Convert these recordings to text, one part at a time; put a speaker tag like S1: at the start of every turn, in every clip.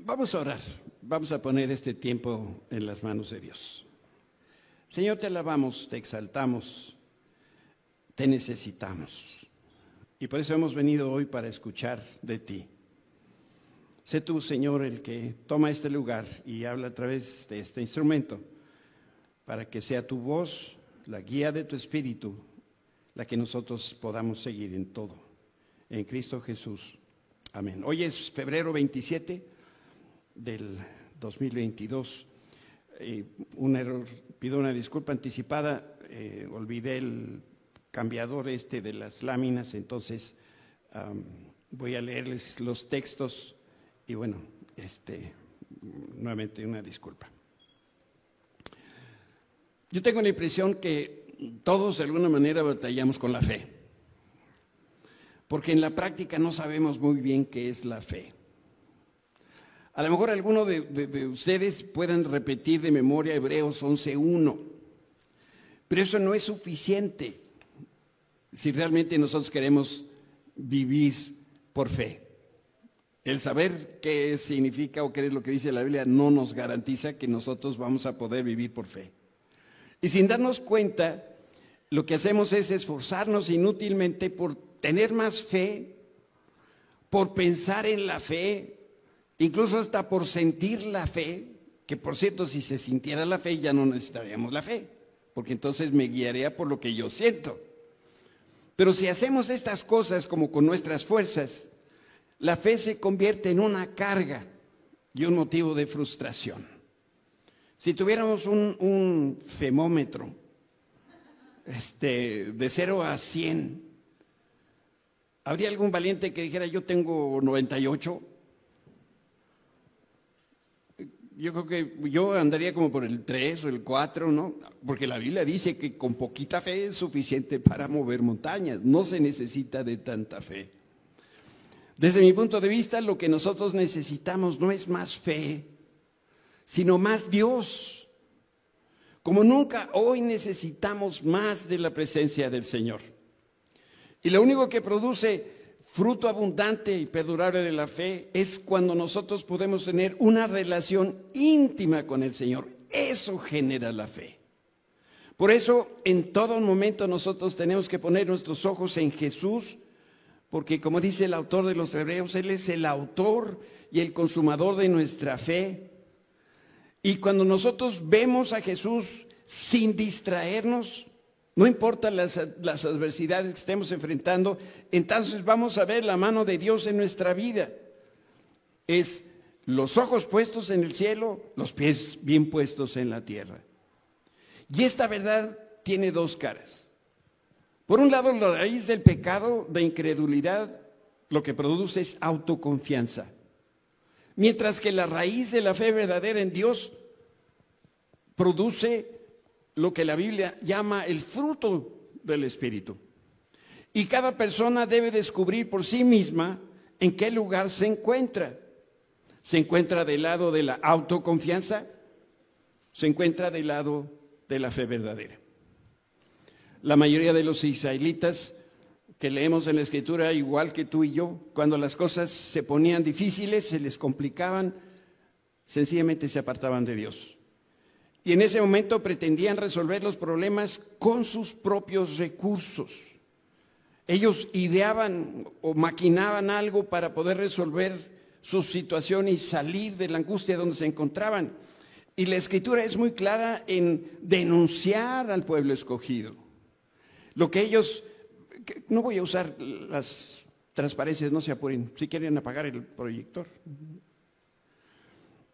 S1: Vamos a orar, vamos a poner este tiempo en las manos de Dios. Señor, te alabamos, te exaltamos, te necesitamos. Y por eso hemos venido hoy para escuchar de ti. Sé tú, Señor, el que toma este lugar y habla a través de este instrumento, para que sea tu voz, la guía de tu espíritu, la que nosotros podamos seguir en todo. En Cristo Jesús. Amén. Hoy es febrero 27 del 2022. Eh, un error, pido una disculpa anticipada, eh, olvidé el cambiador este de las láminas, entonces voy a leerles los textos y bueno, este, nuevamente una disculpa. Yo tengo la impresión que todos de alguna manera batallamos con la fe, porque en la práctica no sabemos muy bien qué es la fe. A lo mejor alguno de, ustedes puedan repetir de memoria Hebreos 11.1, pero eso no es suficiente si realmente nosotros queremos vivir por fe. El saber qué significa o qué es lo que dice la Biblia no nos garantiza que nosotros vamos a poder vivir por fe. Y sin darnos cuenta, lo que hacemos es esforzarnos inútilmente por tener más fe, por pensar en la fe, incluso hasta por sentir la fe, que por cierto, si se sintiera la fe ya no necesitaríamos la fe, porque entonces me guiaría por lo que yo siento. Pero si hacemos estas cosas como con nuestras fuerzas, la fe se convierte en una carga y un motivo de frustración. Si tuviéramos un, femómetro este, de 0 a 100, ¿habría algún valiente que dijera yo tengo 98? Yo creo que yo andaría como por el 3 o el 4, ¿no? Porque la Biblia dice que con poquita fe es suficiente para mover montañas, no se necesita de tanta fe. Desde mi punto de vista, lo que nosotros necesitamos no es más fe, sino más Dios. Como nunca hoy necesitamos más de la presencia del Señor. Y lo único que produce fruto abundante y perdurable de la fe es cuando nosotros podemos tener una relación íntima con el Señor. Eso genera la fe. Por eso en todo momento nosotros tenemos que poner nuestros ojos en Jesús porque como dice el autor de los Hebreos, Él es el autor y el consumador de nuestra fe. Y cuando nosotros vemos a Jesús sin distraernos, no importa las, adversidades que estemos enfrentando, entonces vamos a ver la mano de Dios en nuestra vida. Es los ojos puestos en el cielo, los pies bien puestos en la tierra. Y esta verdad tiene dos caras. Por un lado, la raíz del pecado de incredulidad lo que produce es autoconfianza. Mientras que la raíz de la fe verdadera en Dios produce lo que la Biblia llama el fruto del Espíritu. Y cada persona debe descubrir por sí misma en qué lugar se encuentra. ¿Se encuentra del lado de la autoconfianza? ¿Se encuentra del lado de la fe verdadera? la mayoría de los israelitas que leemos en la escritura, igual que tú y yo, cuando las cosas se ponían difíciles, se les complicaban, sencillamente se apartaban de Dios. Y en ese momento pretendían resolver los problemas con sus propios recursos. Ellos ideaban o maquinaban algo para poder resolver su situación y salir de la angustia donde se encontraban. Y la escritura es muy clara en denunciar al pueblo escogido. Lo que ellos, no voy a usar las transparencias, no se apuren, si quieren apagar el proyector.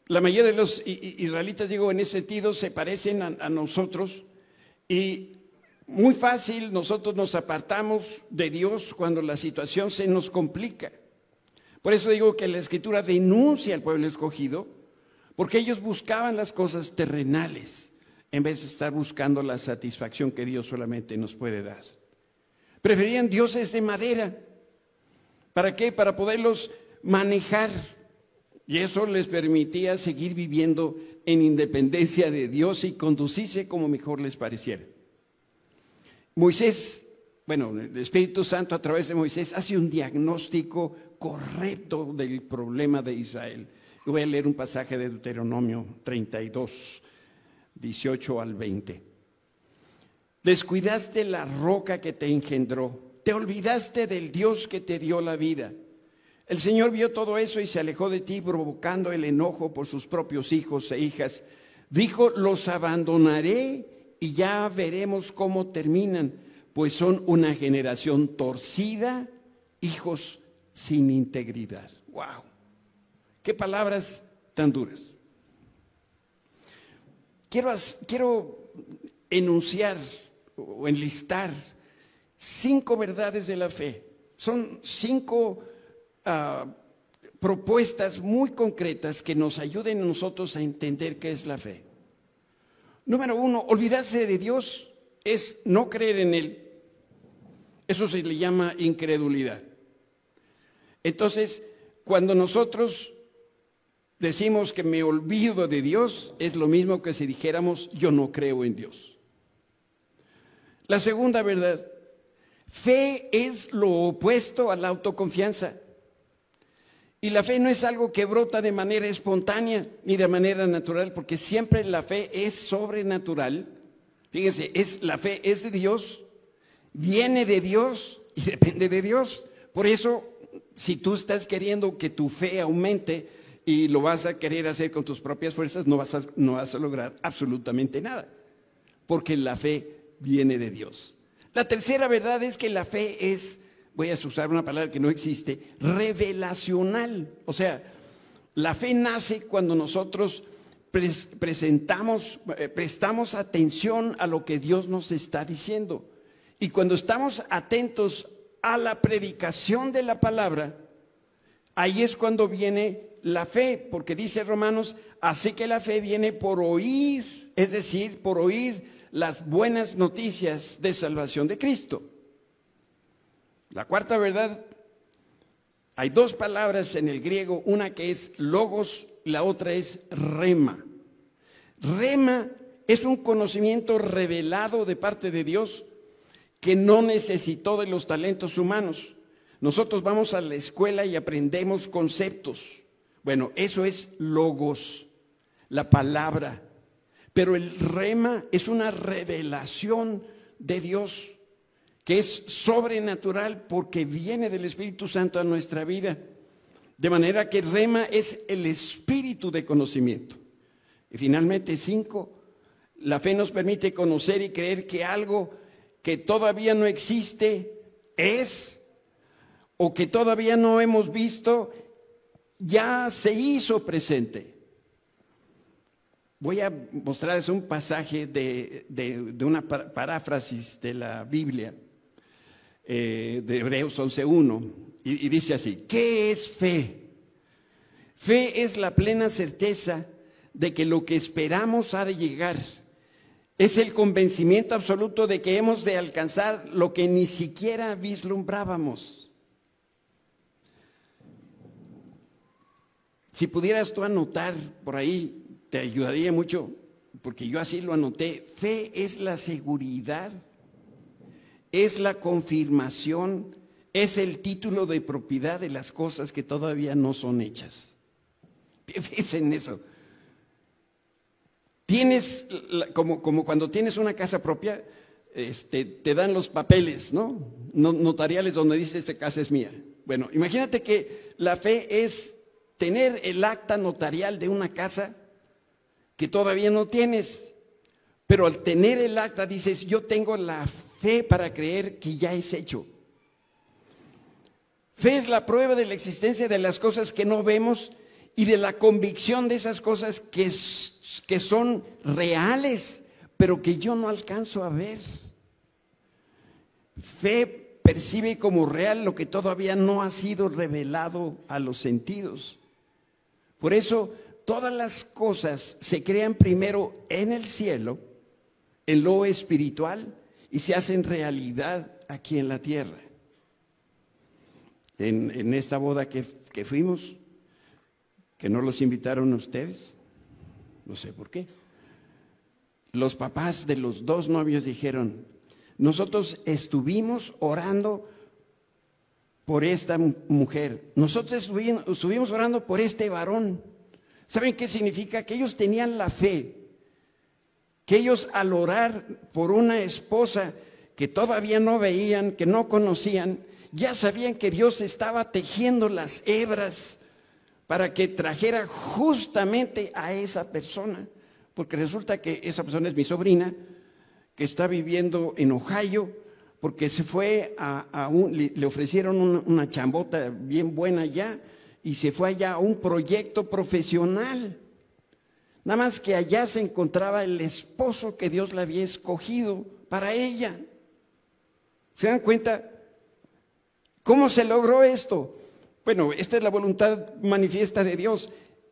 S1: La mayoría de los israelitas, digo, en ese sentido, se parecen a, a nosotros y muy fácil nosotros nos apartamos de Dios cuando la situación se nos complica. Por eso digo que la escritura denuncia al pueblo escogido, porque ellos buscaban las cosas terrenales en vez de estar buscando la satisfacción que Dios solamente nos puede dar. Preferían dioses de madera. ¿Para qué? Para poderlos manejar. Y eso les permitía seguir viviendo en independencia de Dios y conducirse como mejor les pareciera. Moisés bueno, el Espíritu Santo a través de Moisés hace un diagnóstico correcto del problema de Israel. voy a leer un pasaje de Deuteronomio 32, 18 al 20. Descuidaste la roca que te engendró, te olvidaste del Dios que te dio la vida. El Señor vio todo eso y se alejó de ti provocando el enojo por sus propios hijos e hijas. Dijo, los abandonaré y ya veremos cómo terminan, pues son una generación torcida, hijos sin integridad. ¡Wow! ¡Qué palabras tan duras! Quiero, quiero enunciar o enlistar cinco verdades de la fe. Son cinco ah, propuestas muy concretas que nos ayuden a nosotros a entender qué es la fe. Número uno, olvidarse de Dios es no creer en Él. Eso se le llama incredulidad. Entonces, cuando nosotros decimos que me olvido de Dios, es lo mismo que si dijéramos yo no creo en Dios. La segunda verdad, fe es lo opuesto a la autoconfianza. Y la fe no es algo que brota de manera espontánea ni de manera natural, porque siempre la fe es sobrenatural. Fíjense, es, la fe es de Dios, viene de Dios y depende de Dios. Por eso si tú estás queriendo que tu fe aumente y lo vas a querer hacer con tus propias fuerzas, no vas a, no vas a lograr absolutamente nada, porque la fe viene de Dios. La tercera verdad es que la fe es, voy a usar una palabra que no existe, revelacional. O sea, la fe nace cuando nosotros presentamos, eh, prestamos atención a lo que Dios nos está diciendo. Y cuando estamos atentos a la predicación de la palabra, ahí es cuando viene la fe, porque dice Romanos, así que la fe viene por oír, es decir, por oír las buenas noticias de salvación de Cristo. La cuarta verdad, hay dos palabras en el griego, una que es logos, la otra es rema. Rema es un conocimiento revelado de parte de Dios que no necesitó de los talentos humanos. Nosotros vamos a la escuela y aprendemos conceptos. Bueno, eso es logos, la palabra. Pero el rema es una revelación de Dios que es sobrenatural porque viene del Espíritu Santo a nuestra vida. De manera que rema es el espíritu de conocimiento. Y finalmente, cinco, la fe nos permite conocer y creer que algo que todavía no existe es, o que todavía no hemos visto, ya se hizo presente. Voy a mostrarles un pasaje de, una paráfrasis de la Biblia, eh, de Hebreos 11.1, y, y dice así, ¿qué es fe? Fe es la plena certeza de que lo que esperamos ha de llegar es el convencimiento absoluto de que hemos de alcanzar lo que ni siquiera vislumbrábamos. Si pudieras tú anotar por ahí, te ayudaría mucho, porque yo así lo anoté. Fe es la seguridad, es la confirmación, es el título de propiedad de las cosas que todavía no son hechas. Fíjense en eso. Tienes, como, como cuando tienes una casa propia, este, te dan los papeles, ¿no? Notariales donde dice esta casa es mía. Bueno, imagínate que la fe es tener el acta notarial de una casa que todavía no tienes, pero al tener el acta dices, yo tengo la fe para creer que ya es hecho. Fe es la prueba de la existencia de las cosas que no vemos y de la convicción de esas cosas que que son reales, pero que yo no alcanzo a ver. Fe percibe como real lo que todavía no ha sido revelado a los sentidos. Por eso todas las cosas se crean primero en el cielo, en lo espiritual, y se hacen realidad aquí en la tierra. En, esta boda que, que fuimos, que no los invitaron ustedes, no sé por qué. Los papás de los dos novios dijeron, nosotros estuvimos orando por esta mujer. Nosotros estuvimos, orando por este varón. ¿Saben qué significa? Que ellos tenían la fe. Que ellos al orar por una esposa que todavía no veían, que no conocían, ya sabían que Dios estaba tejiendo las hebras para que trajera justamente a esa persona. Porque resulta que esa persona es mi sobrina, que está viviendo en Ohio, porque se fue a, un, le, ofrecieron una, chambota bien buena ya y se fue allá a un proyecto profesional. Nada más que allá se encontraba el esposo que Dios le había escogido para ella. ¿Se dan cuenta? ¿Cómo se logró esto? Bueno, esta es la voluntad manifiesta de Dios.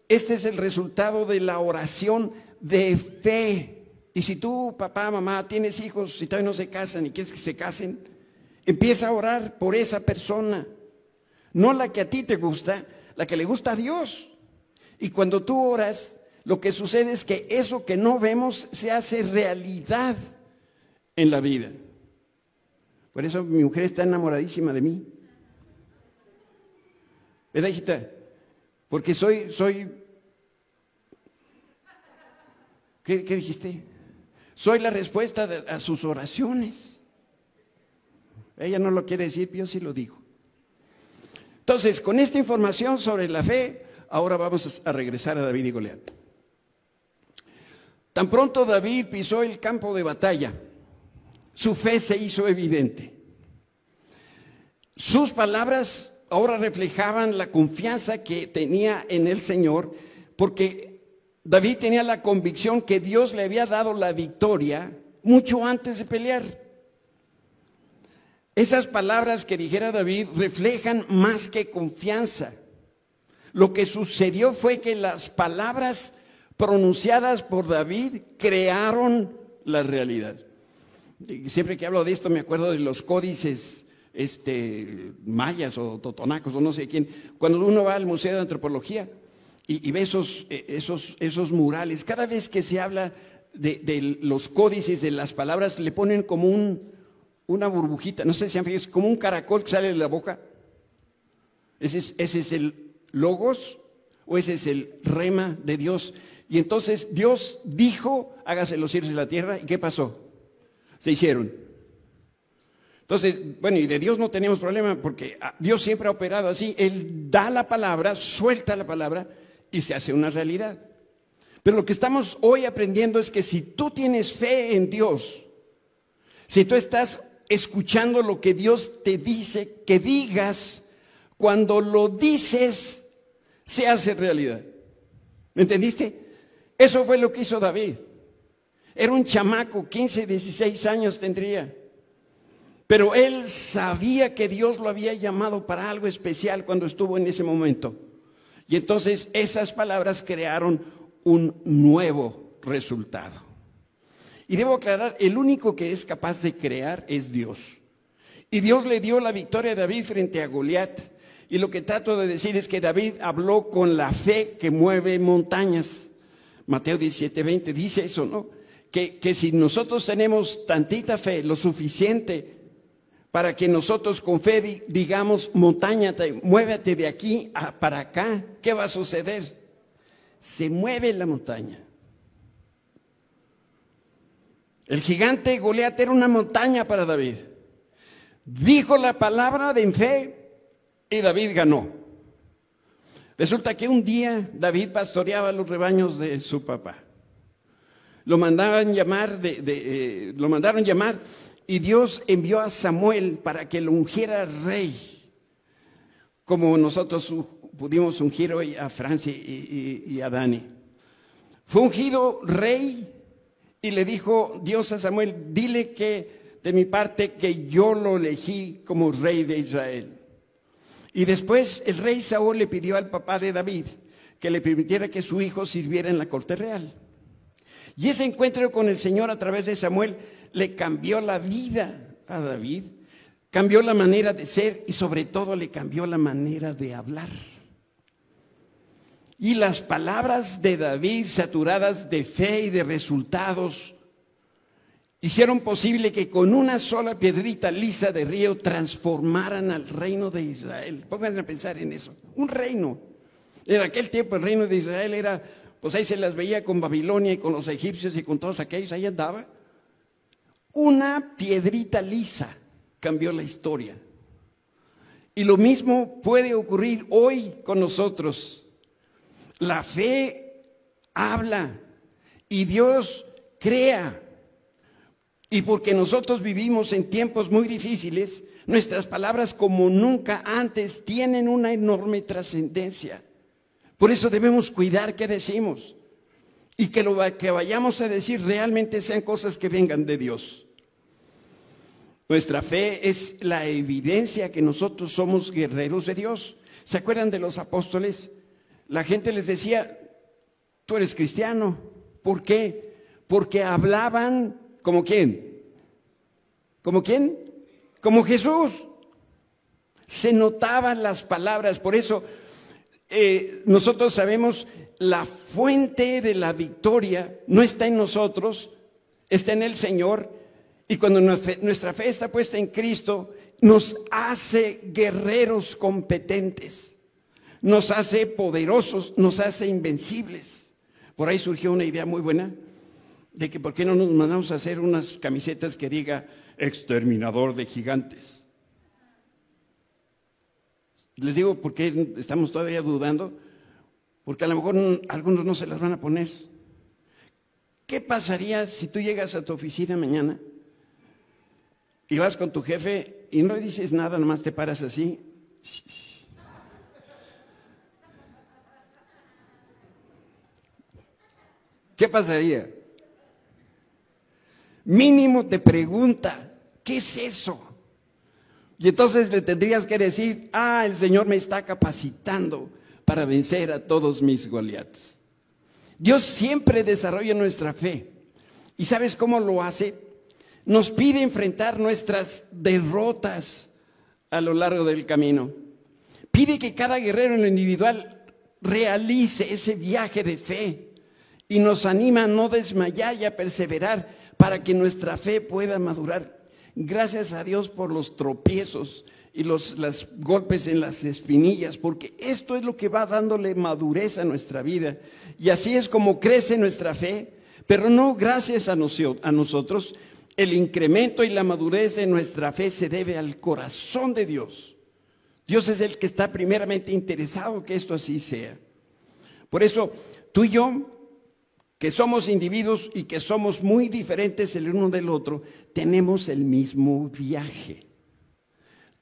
S1: Este es el resultado de la oración de fe. Y si tú, papá, mamá, tienes hijos y todavía no se casan y quieres que se casen, empieza a orar por esa persona. No la que a ti te gusta, la que le gusta a Dios. Y cuando tú oras, lo que sucede es que eso que no vemos se hace realidad en la vida. Por eso mi mujer está enamoradísima de mí. ¿Verdad, hijita? Porque soy, soy, ¿qué, qué dijiste? Soy la respuesta a sus oraciones. Ella no lo quiere decir, yo sí lo digo. Entonces, con esta información sobre la fe, ahora vamos a regresar a David y Goliat. Tan pronto David pisó el campo de batalla, su fe se hizo evidente. Sus palabras ahora reflejaban la confianza que tenía en el Señor, porque David tenía la convicción que Dios le había dado la victoria mucho antes de pelear. Esas palabras que dijera David reflejan más que confianza. Lo que sucedió fue que las palabras pronunciadas por David crearon la realidad. siempre que hablo de esto me acuerdo de los códices este, mayas o totonacos o no sé quién. Cuando uno va al Museo de Antropología, y, ve esos, eh, esos, esos, murales. Cada vez que se habla de, los códices, de las palabras, le ponen como un, una burbujita, no sé si han fijado, como un caracol que sale de la boca. Ese es, ese es el logos o ese es el rema de Dios. Y entonces Dios dijo, hágase los cielos y la tierra, ¿y qué pasó? Se hicieron. Entonces, bueno, y de Dios no tenemos problema porque Dios siempre ha operado así. Él da la palabra, suelta la palabra y se hace una realidad. Pero lo que estamos hoy aprendiendo es que si tú tienes fe en Dios, si tú estás escuchando lo que Dios te dice, que digas, cuando lo dices, se hace realidad. ¿Me entendiste? Eso fue lo que hizo David. Era un chamaco, 15, 16 años tendría. Pero él sabía que Dios lo había llamado para algo especial cuando estuvo en ese momento. Y entonces esas palabras crearon un nuevo resultado. Y debo aclarar, el único que es capaz de crear es Dios. Y Dios le dio la victoria a David frente a Goliat. Y lo que trato de decir es que David habló con la fe que mueve montañas. Mateo 17, dice eso, ¿no? Que, que si nosotros tenemos tantita fe, lo suficiente para que nosotros con fe digamos, montaña, muévete de aquí para acá. ¿Qué va a suceder? Se mueve la montaña. El gigante Goliat era una montaña para David. Dijo la palabra de fe y David ganó. Resulta que un día David pastoreaba los rebaños de su papá. Lo mandaban llamar, de, eh, lo mandaron llamar y Dios envió a Samuel para que lo ungiera rey, como nosotros pudimos ungir hoy a Francia y, a Dani. Fue ungido rey y le dijo Dios a Samuel, dile que de mi parte que yo lo elegí como rey de Israel. Y después el rey Saúl le pidió al papá de David que le permitiera que su hijo sirviera en la corte real. Y ese encuentro con el Señor a través de Samuel le cambió la vida a David, cambió la manera de ser y sobre todo le cambió la manera de hablar. Y las palabras de David saturadas de fe y de resultados hicieron posible que con una sola piedrita lisa de río transformaran al reino de Israel. Pónganse a pensar en eso. Un reino. En aquel tiempo el reino de Israel era, pues ahí se las veía con Babilonia y con los egipcios y con todos aquellos, ahí andaba. Una piedrita lisa cambió la historia. Y lo mismo puede ocurrir hoy con nosotros. La fe habla y Dios crea. Y porque nosotros vivimos en tiempos muy difíciles, nuestras palabras como nunca antes tienen una enorme trascendencia. Por eso debemos cuidar qué decimos y que lo que vayamos a decir realmente sean cosas que vengan de Dios. Nuestra fe es la evidencia que nosotros somos guerreros de Dios. ¿Se acuerdan de los apóstoles? La gente les decía, tú eres cristiano. ¿Por qué? Porque hablaban ¿Como quién? ¿Como quién? Como Jesús. Se notaban las palabras, por eso eh, nosotros sabemos la fuente de la victoria no está en nosotros, está en el Señor. Y cuando nuestra fe está puesta en Cristo, nos hace guerreros competentes, nos hace poderosos, nos hace invencibles. Por ahí surgió una idea muy buena de que por qué no nos mandamos a hacer unas camisetas que diga exterminador de gigantes. Les digo por qué estamos todavía dudando, porque a lo mejor algunos no se las van a poner. ¿Qué pasaría si tú llegas a tu oficina mañana y vas con tu jefe y no le dices nada, nomás te paras así? ¿Qué pasaría? Mínimo te pregunta, ¿qué es eso? Y entonces le tendrías que decir, ah, el Señor me está capacitando para vencer a todos mis Goliaths. Dios siempre desarrolla nuestra fe. ¿Y sabes cómo lo hace? Nos pide enfrentar nuestras derrotas a lo largo del camino. Pide que cada guerrero en lo individual realice ese viaje de fe y nos anima a no desmayar y a perseverar para que nuestra fe pueda madurar. Gracias a Dios por los tropiezos y los golpes en las espinillas, porque esto es lo que va dándole madurez a nuestra vida. Y así es como crece nuestra fe, pero no gracias a, a nosotros. El incremento y la madurez de nuestra fe se debe al corazón de Dios. Dios es el que está primeramente interesado que esto así sea. Por eso, tú y yo que somos individuos y que somos muy diferentes el uno del otro, tenemos el mismo viaje.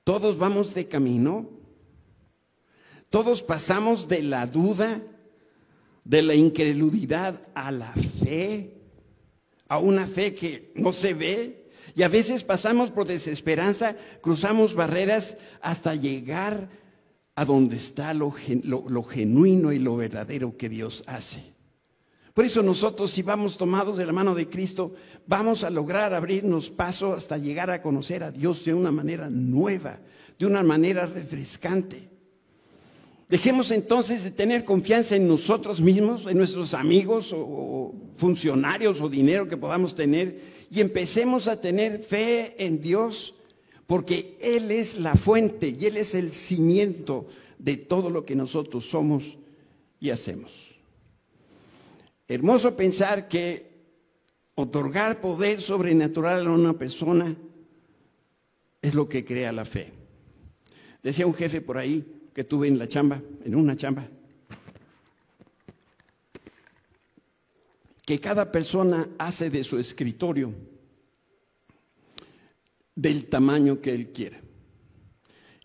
S1: Todos vamos de camino, todos pasamos de la duda, de la incredulidad a la fe, a una fe que no se ve, y a veces pasamos por desesperanza, cruzamos barreras hasta llegar a donde está lo, lo genuino y lo verdadero que Dios hace. Por eso nosotros, si vamos tomados de la mano de Cristo, vamos a lograr abrirnos paso hasta llegar a conocer a Dios de una manera nueva, de una manera refrescante. Dejemos entonces de tener confianza en nosotros mismos, en nuestros amigos o, funcionarios o dinero que podamos tener y empecemos a tener fe en Dios porque Él es la fuente y Él es el cimiento de todo lo que nosotros somos y hacemos. Hermoso pensar que otorgar poder sobrenatural a una persona es lo que crea la fe. Decía un jefe por ahí que tuve en la chamba, en una chamba, que cada persona hace de su escritorio del tamaño que él quiera.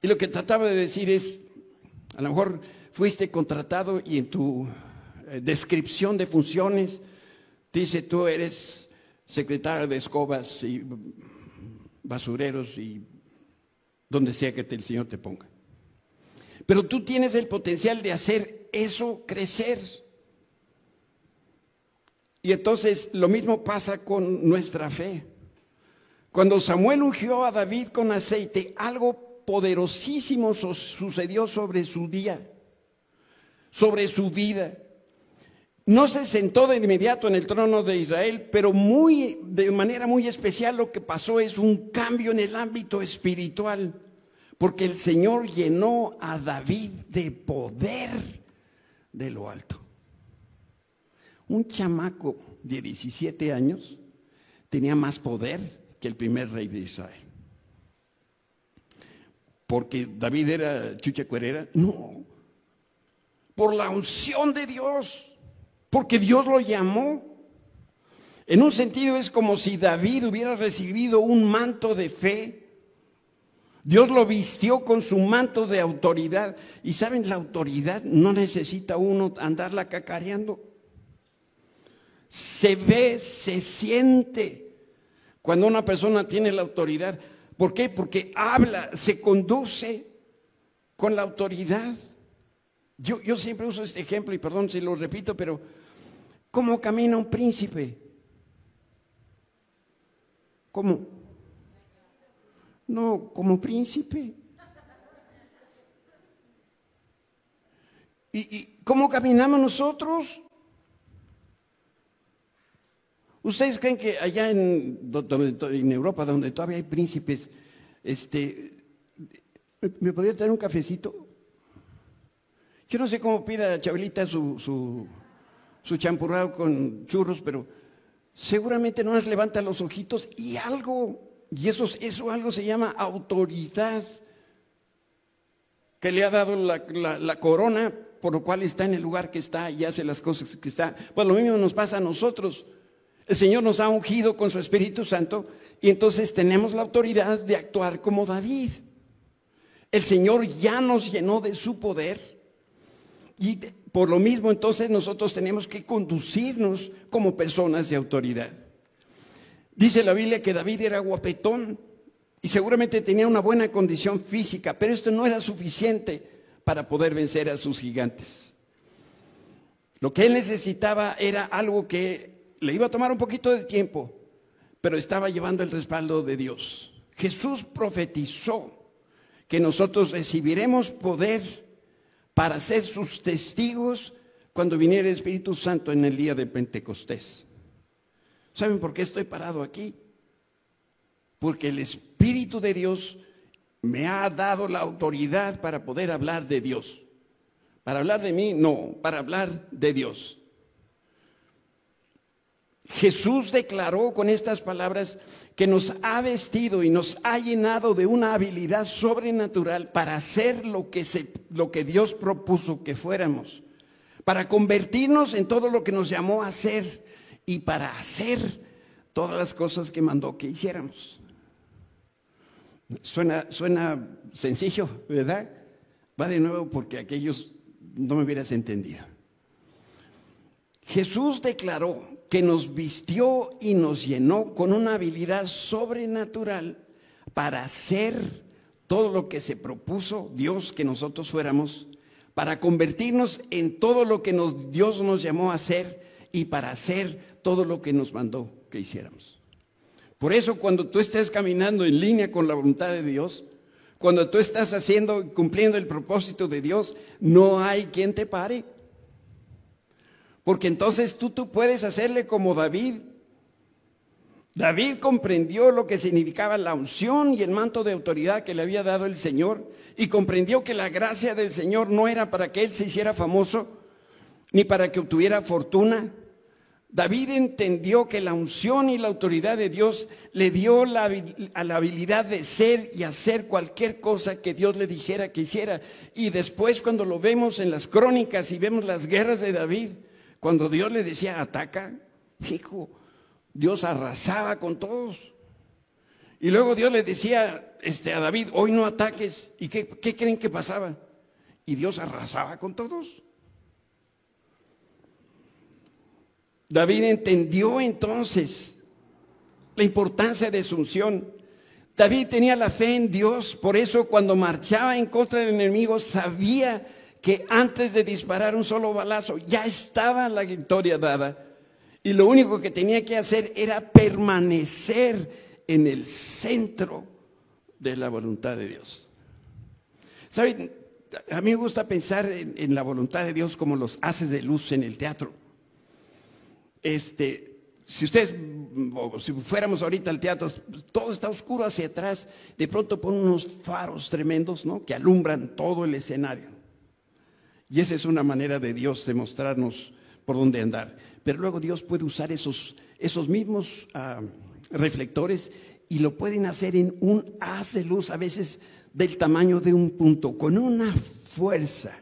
S1: Y lo que trataba de decir es, a lo mejor fuiste contratado y en tu descripción de funciones, dice tú eres secretario de escobas y basureros y donde sea que el Señor te ponga. Pero tú tienes el potencial de hacer eso crecer. Y entonces lo mismo pasa con nuestra fe. Cuando Samuel ungió a David con aceite, algo poderosísimo sucedió sobre su día, sobre su vida. No se sentó de inmediato en el trono de Israel, pero muy, de manera muy especial lo que pasó es un cambio en el ámbito espiritual, porque el Señor llenó a David de poder de lo alto. Un chamaco de 17 años tenía más poder que el primer rey de Israel. Porque David era chucha cuerera, no. Por la unción de Dios porque Dios lo llamó. En un sentido es como si David hubiera recibido un manto de fe. Dios lo vistió con su manto de autoridad. Y saben, la autoridad no necesita uno andarla cacareando. Se ve, se siente cuando una persona tiene la autoridad. ¿Por qué? Porque habla, se conduce con la autoridad. Yo, yo siempre uso este ejemplo y perdón si lo repito, pero ¿Cómo camina un príncipe? ¿Cómo? No, como príncipe. ¿Y, cómo caminamos nosotros? ¿Ustedes creen que allá en, en, Europa, donde todavía hay príncipes, este, ¿me, podría traer un cafecito? Yo no sé cómo pida Chabelita su, su su champurrado con churros, pero seguramente no más levanta los ojitos y algo, y eso, eso algo se llama autoridad que le ha dado la, corona, por lo cual está en el lugar que está y hace las cosas que está. Pues lo mismo nos pasa a nosotros. El Señor nos ha ungido con su Espíritu Santo y entonces tenemos la autoridad de actuar como David. El Señor ya nos llenó de su poder y por lo mismo, entonces nosotros tenemos que conducirnos como personas de autoridad. Dice la Biblia que David era guapetón y seguramente tenía una buena condición física, pero esto no era suficiente para poder vencer a sus gigantes. Lo que él necesitaba era algo que le iba a tomar un poquito de tiempo, pero estaba llevando el respaldo de Dios. Jesús profetizó que nosotros recibiremos poder para ser sus testigos cuando viniera el Espíritu Santo en el día de Pentecostés. ¿Saben por qué estoy parado aquí? Porque el Espíritu de Dios me ha dado la autoridad para poder hablar de Dios. Para hablar de mí, no, para hablar de Dios. Jesús declaró con estas palabras que nos ha vestido y nos ha llenado de una habilidad sobrenatural para hacer lo que, Dios propuso que fuéramos, para convertirnos en todo lo que nos llamó a hacer y para hacer todas las cosas que mandó que hiciéramos. Suena, suena sencillo, ¿verdad? Va de nuevo porque aquellos no me hubieras entendido. Jesús declaró que nos vistió y nos llenó con una habilidad sobrenatural para hacer todo lo que se propuso Dios que nosotros fuéramos, para convertirnos en todo lo que Dios nos llamó a hacer y para hacer todo lo que nos mandó que hiciéramos. Por eso cuando tú estés caminando en línea con la voluntad de Dios, cuando tú estás haciendo, cumpliendo el propósito de Dios, no hay quien te pare. Porque entonces tú, tú puedes hacerle como David. David comprendió lo que significaba la unción y el manto de autoridad que le había dado el Señor y comprendió que la gracia del Señor no era para que él se hiciera famoso ni para que obtuviera fortuna. David entendió que la unción y la autoridad de Dios le dio la, la, habilidad de ser y hacer cualquier cosa que Dios le dijera que hiciera. Y después cuando lo vemos en las crónicas y vemos las guerras de David, cuando Dios le decía ataca, hijo, Dios arrasaba con todos. Y luego Dios le decía este, a David, hoy no ataques. ¿Y qué, qué creen que pasaba? Y Dios arrasaba con todos. David entendió entonces la importancia de su unción. David tenía la fe en Dios, por eso cuando marchaba en contra del enemigo sabía que antes de disparar un solo balazo ya estaba la victoria dada y lo único que tenía que hacer era permanecer en el centro de la voluntad de Dios. ¿Saben? A mí me gusta pensar en, la voluntad de Dios como los haces de luz en el teatro. este, si ustedes, si fuéramos ahorita al teatro, todo está oscuro hacia atrás, de pronto ponen unos faros tremendos, ¿no? Que alumbran todo el escenario. Y esa es una manera de Dios de mostrarnos por dónde andar. Pero luego Dios puede usar esos, esos mismos ah, reflectores y lo pueden hacer en un haz de luz, a veces del tamaño de un punto, con una fuerza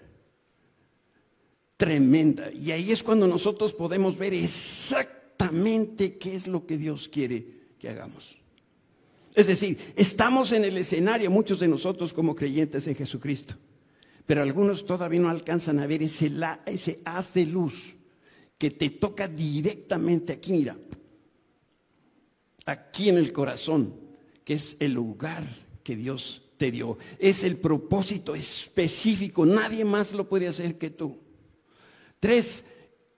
S1: tremenda. Y ahí es cuando nosotros podemos ver exactamente qué es lo que Dios quiere que hagamos. Es decir, estamos en el escenario, muchos de nosotros como creyentes en Jesucristo, pero algunos todavía no alcanzan a ver ese, haz de luz que te toca directamente aquí, mira, aquí en el corazón, que es el lugar que Dios te dio. Es el propósito específico, nadie más lo puede hacer que tú. Tres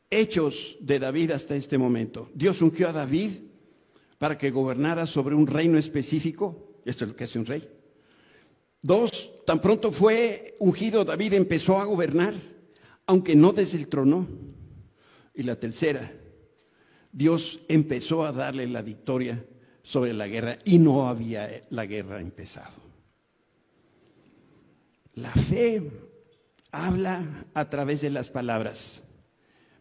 S1: hechos de David hasta este momento. Dios ungió a David para que gobernara sobre un reino específico. Esto es lo que hace un rey. Dos, tan pronto fue ungido, David empezó a gobernar, aunque no desde el trono. Y la tercera, Dios empezó a darle la victoria sobre la guerra y no había la guerra empezado. La fe habla a través de las palabras,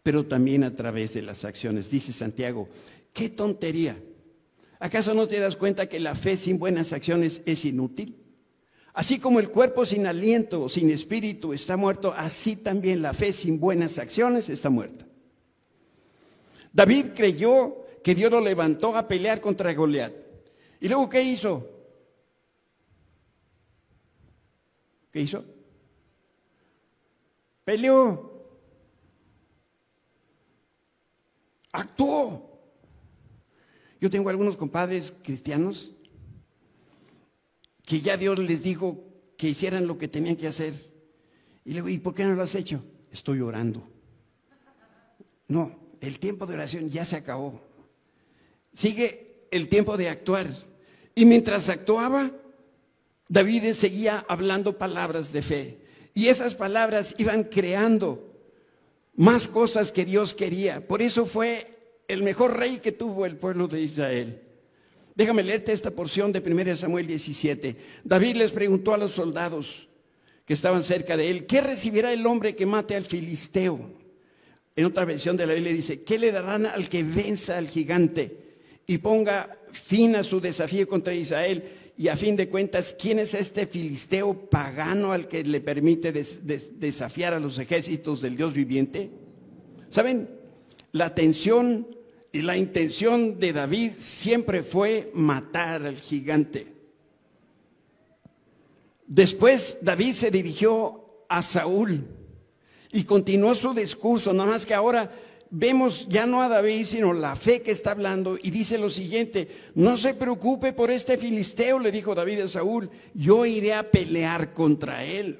S1: pero también a través de las acciones. Dice Santiago, qué tontería. ¿Acaso no te das cuenta que la fe sin buenas acciones es inútil? Así como el cuerpo sin aliento, sin espíritu está muerto, así también la fe sin buenas acciones está muerta. David creyó que Dios lo levantó a pelear contra Goliat. ¿Y luego qué hizo? ¿Qué hizo? Peleó. Actuó. Yo tengo algunos compadres cristianos que ya Dios les dijo que hicieran lo que tenían que hacer. Y le digo, ¿y por qué no lo has hecho? Estoy orando. No, el tiempo de oración ya se acabó. Sigue el tiempo de actuar. Y mientras actuaba, David seguía hablando palabras de fe. Y esas palabras iban creando más cosas que Dios quería. Por eso fue el mejor rey que tuvo el pueblo de Israel. Déjame leerte esta porción de 1 Samuel 17. David les preguntó a los soldados que estaban cerca de él, ¿qué recibirá el hombre que mate al filisteo? En otra versión de la Biblia dice, ¿qué le darán al que venza al gigante y ponga fin a su desafío contra Israel? Y a fin de cuentas, ¿quién es este filisteo pagano al que le permite desafiar a los ejércitos del Dios viviente? ¿Saben? La atención y la intención de David siempre fue matar al gigante. Después David se dirigió a Saúl y continuó su discurso, nada más que ahora vemos ya no a David, sino la fe que está hablando y dice lo siguiente, no se preocupe por este filisteo, le dijo David a Saúl, yo iré a pelear contra él.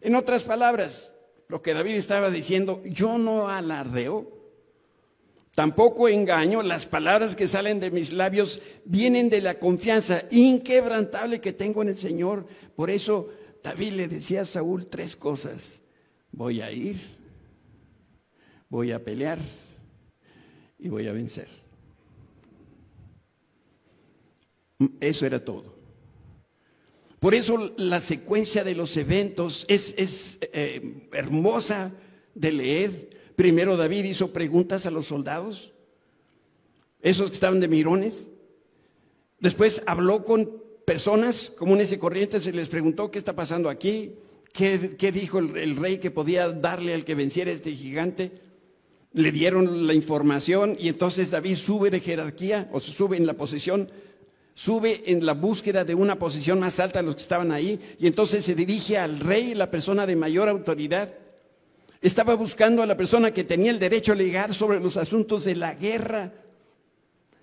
S1: En otras palabras, lo que David estaba diciendo, yo no alardeo, tampoco engaño, las palabras que salen de mis labios vienen de la confianza inquebrantable que tengo en el Señor. Por eso David le decía a Saúl tres cosas voy a ir, voy a pelear y voy a vencer. Eso era todo. Por eso la secuencia de los eventos es, eh, hermosa de leer. Primero David hizo preguntas a los soldados, esos que estaban de mirones. Después habló con personas comunes y corrientes y les preguntó qué está pasando aquí, ¿Qué, dijo el, rey que podía darle al que venciera este gigante? Le dieron la información y entonces David sube de jerarquía, o sube en la posición, sube en la búsqueda de una posición más alta de los que estaban ahí, y entonces se dirige al rey, la persona de mayor autoridad. Estaba buscando a la persona que tenía el derecho a ligar sobre los asuntos de la guerra.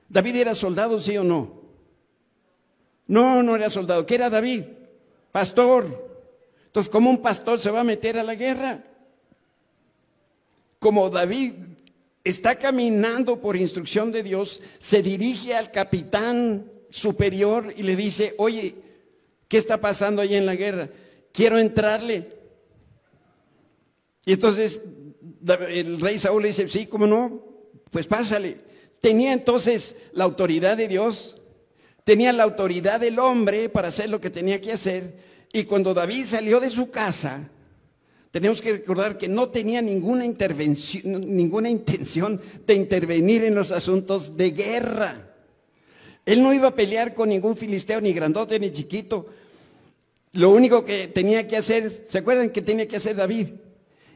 S1: ¿David era soldado, sí o no? No, no era soldado. ¿Qué era David? Pastor. Entonces, ¿cómo un pastor se va a meter a la guerra? Como David está caminando por instrucción de Dios, se dirige al capitán superior y le dice, oye, ¿qué está pasando ahí en la guerra? Quiero entrarle. Y entonces el rey Saúl le dice, sí, ¿cómo no? Pues pásale. Tenía entonces la autoridad de Dios, tenía la autoridad del hombre para hacer lo que tenía que hacer. Y cuando David salió de su casa, tenemos que recordar que no tenía ninguna intervención, ninguna intención de intervenir en los asuntos de guerra. Él no iba a pelear con ningún filisteo, ni grandote, ni chiquito. Lo único que tenía que hacer, ¿se acuerdan que tenía que hacer David?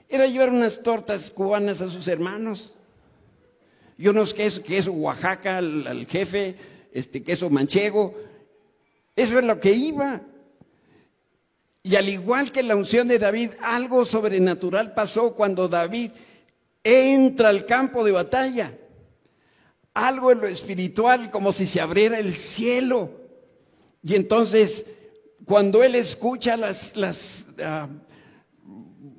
S1: Era llevar unas tortas cubanas a sus hermanos y unos quesos, queso Oaxaca al, jefe, este queso manchego. Eso es lo que iba. Y al igual que la unción de David, algo sobrenatural pasó cuando David entra al campo de batalla. Algo en lo espiritual, como si se abriera el cielo. Y entonces, cuando él escucha las, las ah,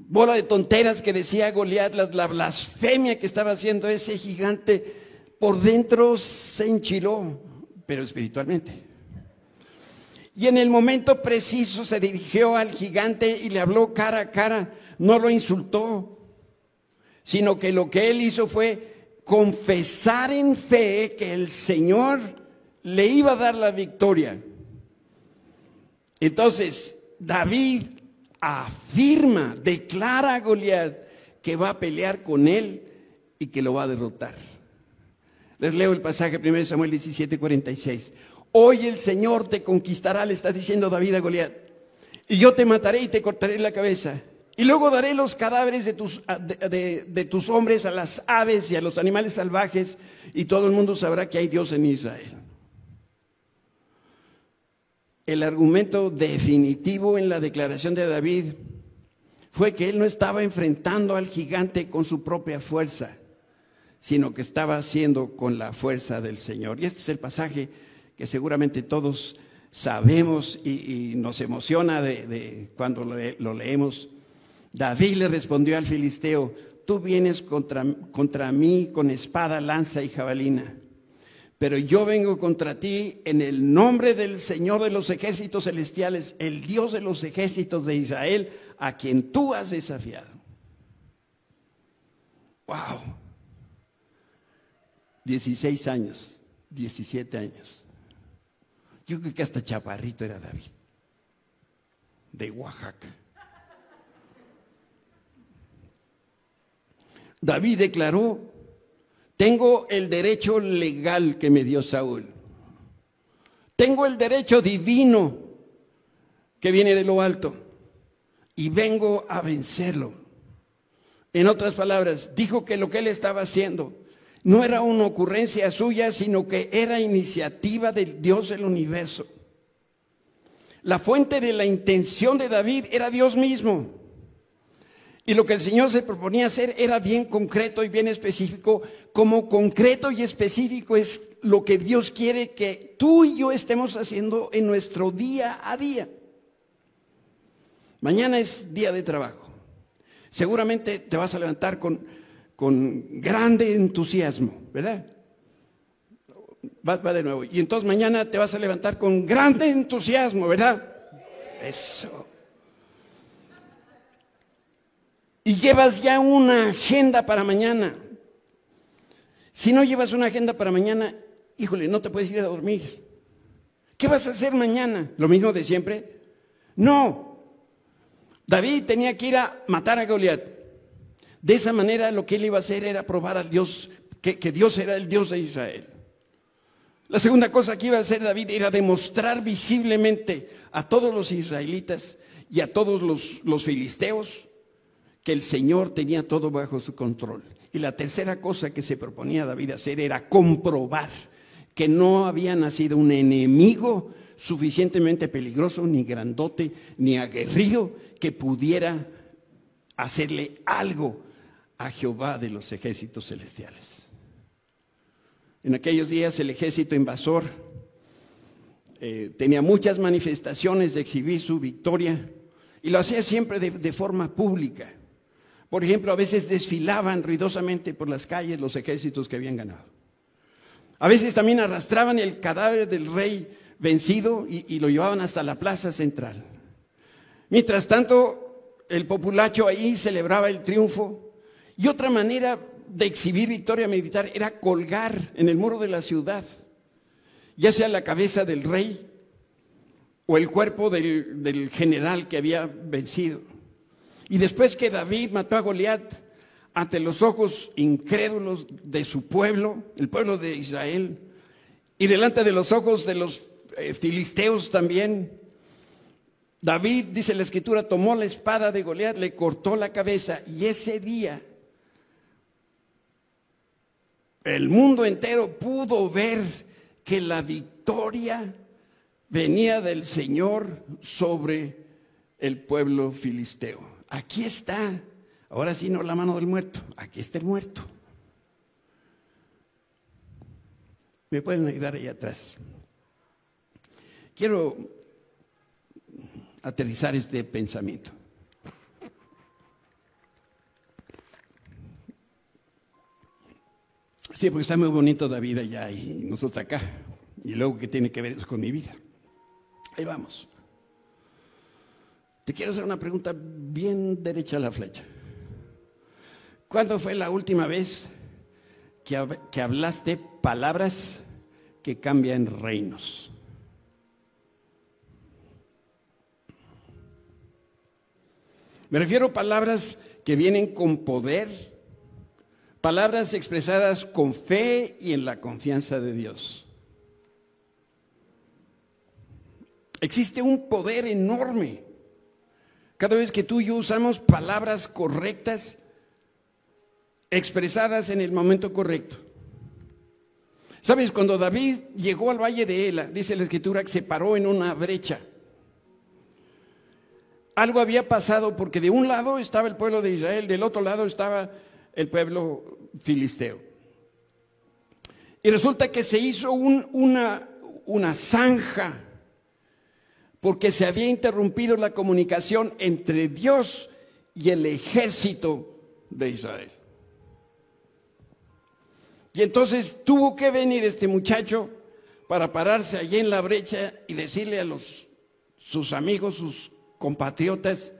S1: bola de tonteras que decía Goliat, la, blasfemia que estaba haciendo ese gigante, por dentro se enchiló, pero espiritualmente. Y en el momento preciso se dirigió al gigante y le habló cara a cara, no lo insultó, sino que lo que él hizo fue confesar en fe que el Señor le iba a dar la victoria. Entonces, David afirma, declara a Goliat que va a pelear con él y que lo va a derrotar. Les leo el pasaje 1 Samuel 17, 46. Hoy el Señor te conquistará, le está diciendo David a Goliat, y yo te mataré y te cortaré la cabeza. Y luego daré los cadáveres de tus, de, de tus hombres a las aves y a los animales salvajes, y todo el mundo sabrá que hay Dios en Israel el argumento definitivo en la declaración de David fue que él no estaba enfrentando al gigante con su propia fuerza, sino que estaba haciendo con la fuerza del Señor. Y este es el pasaje que seguramente todos sabemos y, nos emociona de, cuando lo, leemos. David le respondió al filisteo, tú vienes contra, contra mí con espada, lanza y jabalina pero yo vengo contra ti en el nombre del Señor de los ejércitos celestiales, el Dios de los ejércitos de Israel, a quien tú has desafiado. Wow. 16 años, 17 años. Yo creo que hasta chaparrito era David, de Oaxaca. David declaró tengo el derecho legal que me dio Saúl. Tengo el derecho divino que viene de lo alto. Y vengo a vencerlo. En otras palabras, dijo que lo que él estaba haciendo no era una ocurrencia suya, sino que era iniciativa del Dios del universo. La fuente de la intención de David era Dios mismo. Y lo que el Señor se proponía hacer era bien concreto y bien específico. Como concreto y específico es lo que Dios quiere que tú y yo estemos haciendo en nuestro día a día. Mañana es día de trabajo. Seguramente te vas a levantar con, con grande entusiasmo, ¿verdad? Va, va de nuevo. Y entonces mañana te vas a levantar con grande entusiasmo, ¿verdad? Eso y llevas ya una agenda para mañana. Si no llevas una agenda para mañana, híjole, no te puedes ir a dormir. ¿Qué vas a hacer mañana? ¿Lo mismo de siempre? No. David tenía que ir a matar a Goliat. De esa manera lo que él iba a hacer era probar a Dios, que, Dios era el Dios de Israel. La segunda cosa que iba a hacer David era demostrar visiblemente a todos los israelitas y a todos los filisteos que el Señor tenía todo bajo su control. Y la tercera cosa que se proponía David hacer era comprobar que no había nacido un enemigo suficientemente peligroso, ni grandote, ni aguerrido, que pudiera hacerle algo a Jehová de los ejércitos celestiales. En aquellos días el ejército invasor eh, tenía muchas manifestaciones de exhibir su victoria y lo hacía siempre de forma pública. Por ejemplo, a veces desfilaban ruidosamente por las calles los ejércitos que habían ganado. A veces también arrastraban el cadáver del rey vencido y, lo llevaban hasta la plaza central. Mientras tanto, el populacho ahí celebraba el triunfo. Y otra manera de exhibir victoria militar era colgar en el muro de la ciudad, ya sea la cabeza del rey o el cuerpo del, del general que había vencido. Y después que David mató a Goliat ante los ojos incrédulos de su pueblo, el pueblo de Israel, y delante de los ojos de los eh, filisteos también, David, dice la escritura, tomó la espada de Goliat, le cortó la cabeza y ese día el mundo entero pudo ver que la victoria venía del Señor sobre el pueblo filisteo. Aquí está, ahora sí no la mano del muerto, aquí está el muerto. Me pueden ayudar ahí atrás. Quiero aterrizar este pensamiento. Sí, porque está muy bonito David allá y nosotros acá. Y luego, ¿qué tiene que ver eso con mi vida? Ahí vamos. Te quiero hacer una pregunta bien derecha a la flecha. ¿Cuándo fue la última vez que, que hablaste palabras que cambian reinos? Me refiero a palabras que vienen con poder, palabras expresadas con fe y en la confianza de Dios. Existe un poder enorme. Cada vez que tú y yo usamos palabras correctas, expresadas en el momento correcto. Sabes, cuando David llegó al valle de Ela, dice la escritura que se paró en una brecha algo había pasado porque de un lado estaba el pueblo de Israel, del otro lado estaba el pueblo filisteo. Y resulta que se hizo una, una zanja porque se había interrumpido la comunicación entre Dios y el ejército de Israel. Y entonces tuvo que venir este muchacho para pararse allí en la brecha y decirle a sus amigos, sus compatriotas,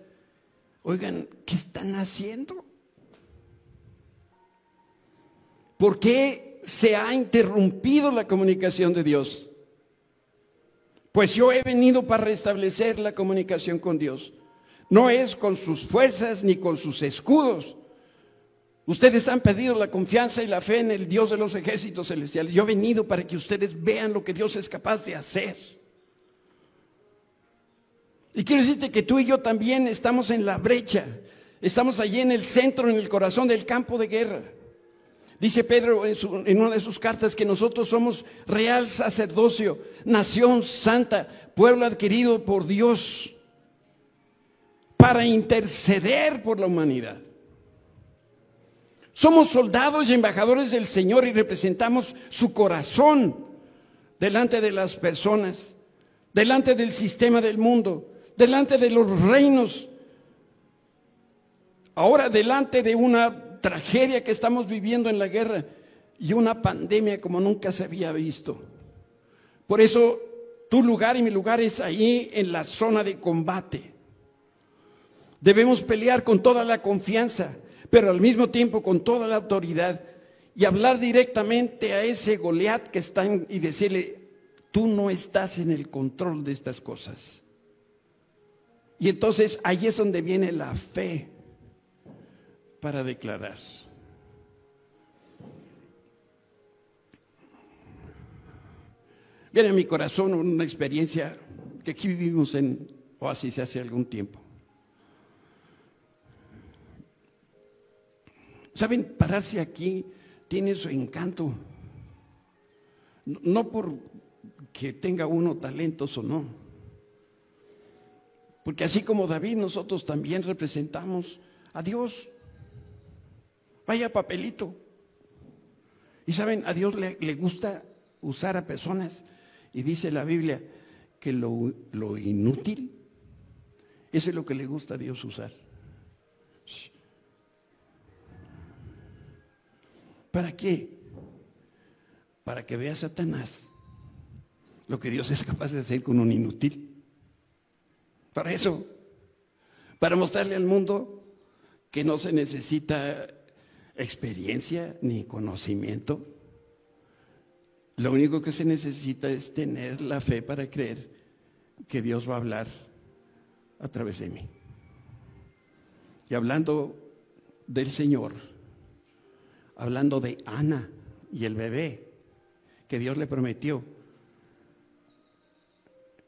S1: oigan, ¿qué están haciendo? ¿Por qué se ha interrumpido la comunicación de Dios? Pues yo he venido para restablecer la comunicación con Dios. No es con sus fuerzas ni con sus escudos. Ustedes han pedido la confianza y la fe en el Dios de los ejércitos celestiales. Yo he venido para que ustedes vean lo que Dios es capaz de hacer. Y quiero decirte que tú y yo también estamos en la brecha. Estamos allí en el centro, en el corazón del campo de guerra. Dice Pedro en, una de sus cartas que nosotros somos real sacerdocio, nación santa, pueblo adquirido por Dios para interceder por la humanidad. Somos soldados y embajadores del Señor y representamos su corazón delante de las personas, delante del sistema del mundo delante de los reinos, ahora delante de una tragedia que estamos viviendo en la guerra y una pandemia como nunca se había visto. Por eso tu lugar y mi lugar es ahí en la zona de combate. Debemos pelear con toda la confianza, pero al mismo tiempo con toda la autoridad y hablar directamente a ese Goliat que está y decirle, tú no estás en el control de estas cosas. Y entonces ahí es donde viene la fe para declarar. Viene a mi corazón una experiencia que aquí vivimos en Oasis hace algún tiempo. Saben, pararse aquí tiene su encanto. No por que tenga uno talentos o no porque así como David, nosotros también representamos a Dios. Vaya papelito. Y saben, a Dios le, gusta usar a personas, y dice la Biblia que lo, lo inútil, eso es lo que le gusta a Dios usar. ¿Para qué? Para que vea Satanás lo que Dios es capaz de hacer con un inútil. Para eso, para mostrarle al mundo que no se necesita experiencia ni conocimiento. Lo único que se necesita es tener la fe para creer que Dios va a hablar a través de mí. Y hablando del Señor, hablando de Ana y el bebé que Dios le prometió,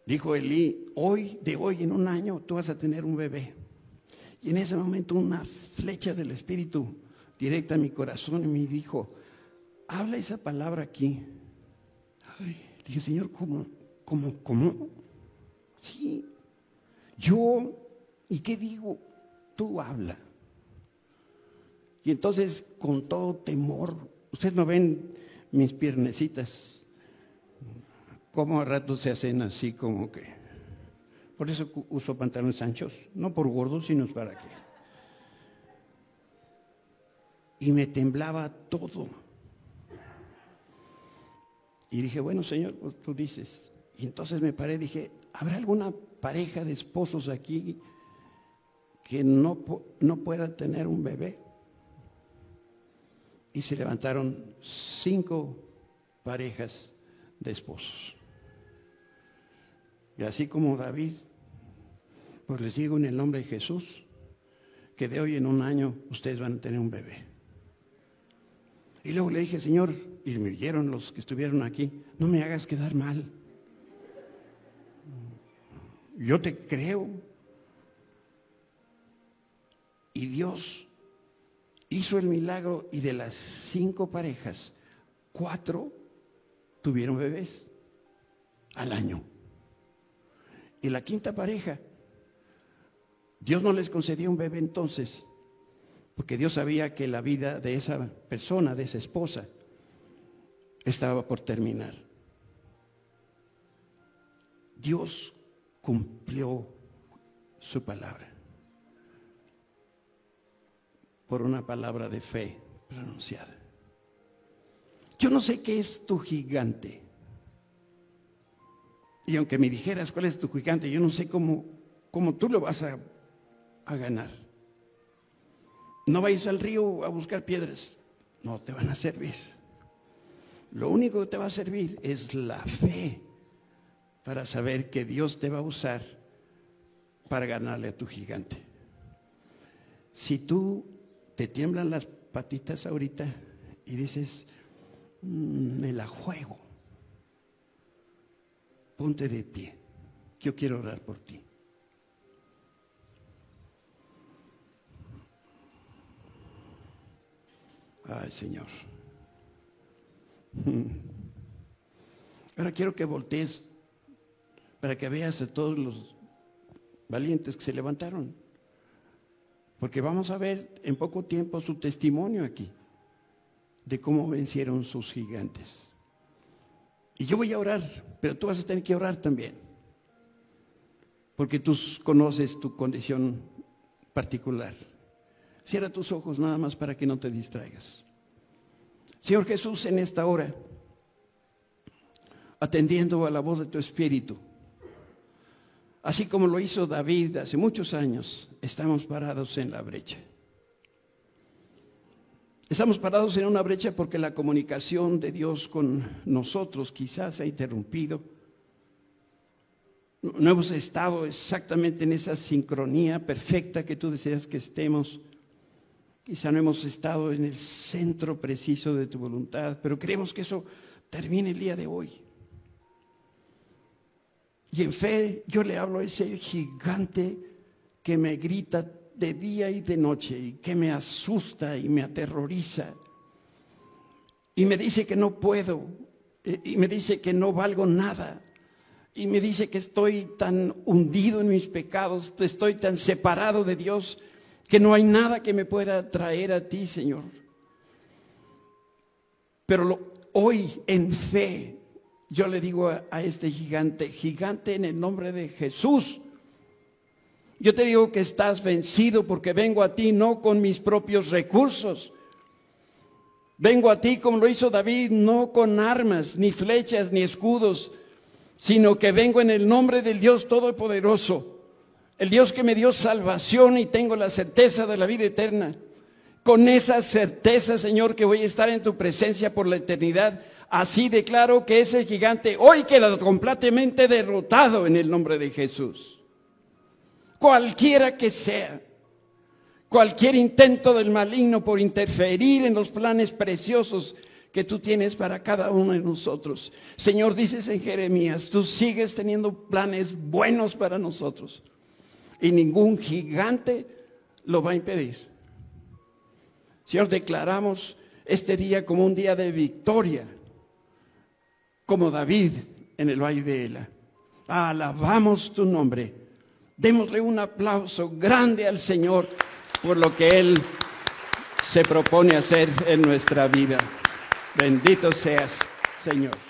S1: dijo Elí, hoy, de hoy en un año, tú vas a tener un bebé. Y en ese momento una flecha del Espíritu directa a mi corazón y me dijo, habla esa palabra aquí. dije, Señor, ¿cómo? ¿Cómo? ¿Cómo? Sí. Yo, ¿y qué digo? Tú habla. Y entonces, con todo temor, ustedes no ven mis piernecitas, como a rato se hacen así como que. Por eso uso pantalones anchos, no por gordos, sino para qué. Y me temblaba todo. Y dije, bueno, Señor, pues tú dices. Y entonces me paré y dije, ¿habrá alguna pareja de esposos aquí que no, no pueda tener un bebé? Y se levantaron cinco parejas de esposos. Y así como David, pues les digo en el nombre de Jesús, que de hoy en un año ustedes van a tener un bebé. Y luego le dije, Señor, y me oyeron los que estuvieron aquí, no me hagas quedar mal. Yo te creo. Y Dios hizo el milagro y de las cinco parejas, cuatro tuvieron bebés al año. Y la quinta pareja, Dios no les concedió un bebé entonces, porque Dios sabía que la vida de esa persona, de esa esposa, estaba por terminar. Dios cumplió su palabra por una palabra de fe pronunciada. Yo no sé qué es tu gigante. Y aunque me dijeras cuál es tu gigante, yo no sé cómo, cómo tú lo vas a, a ganar. No vayas al río a buscar piedras, no te van a servir. Lo único que te va a servir es la fe para saber que Dios te va a usar para ganarle a tu gigante. Si tú te tiemblan las patitas ahorita y dices, mm, me la juego, ponte de pie. Yo quiero orar por ti. Ay, Señor. Ahora quiero que voltees para que veas a todos los valientes que se levantaron. Porque vamos a ver en poco tiempo su testimonio aquí de cómo vencieron sus gigantes. Y yo voy a orar, pero tú vas a tener que orar también. Porque tú conoces tu condición particular. Cierra tus ojos nada más para que no te distraigas. Señor Jesús, en esta hora, atendiendo a la voz de tu Espíritu, así como lo hizo David hace muchos años, estamos parados en la brecha. Estamos parados en una brecha porque la comunicación de Dios con nosotros quizás se ha interrumpido. No hemos estado exactamente en esa sincronía perfecta que tú deseas que estemos. Quizá no hemos estado en el centro preciso de tu voluntad, pero creemos que eso termine el día de hoy. Y en fe yo le hablo a ese gigante que me grita de día y de noche y que me asusta y me aterroriza. Y me dice que no puedo. Eh, y me dice que no valgo nada. Y me dice que estoy tan hundido en mis pecados, estoy tan separado de Dios que no hay nada que me pueda traer a ti, Señor. Pero hoy en fe yo le digo a, a este gigante, gigante en el nombre de Jesús, yo te digo que estás vencido porque vengo a ti no con mis propios recursos. Vengo a ti como lo hizo David, no con armas, ni flechas, ni escudos, sino que vengo en el nombre del Dios Todopoderoso el Dios que me dio salvación y tengo la certeza de la vida eterna, con esa certeza, Señor, que voy a estar en tu presencia por la eternidad. Así declaro que ese gigante hoy queda completamente derrotado en el nombre de Jesús. Cualquiera que sea, cualquier intento del maligno por interferir en los planes preciosos que tú tienes para cada uno de nosotros. Señor, dices en Jeremías, tú sigues teniendo planes buenos para nosotros y ningún gigante lo va a impedir. Señor, declaramos este día como un día de victoria, como David en el valle de Ela. Alabamos tu nombre. Démosle un aplauso grande al Señor por lo que Él se propone hacer en nuestra vida. Bendito seas, Señor.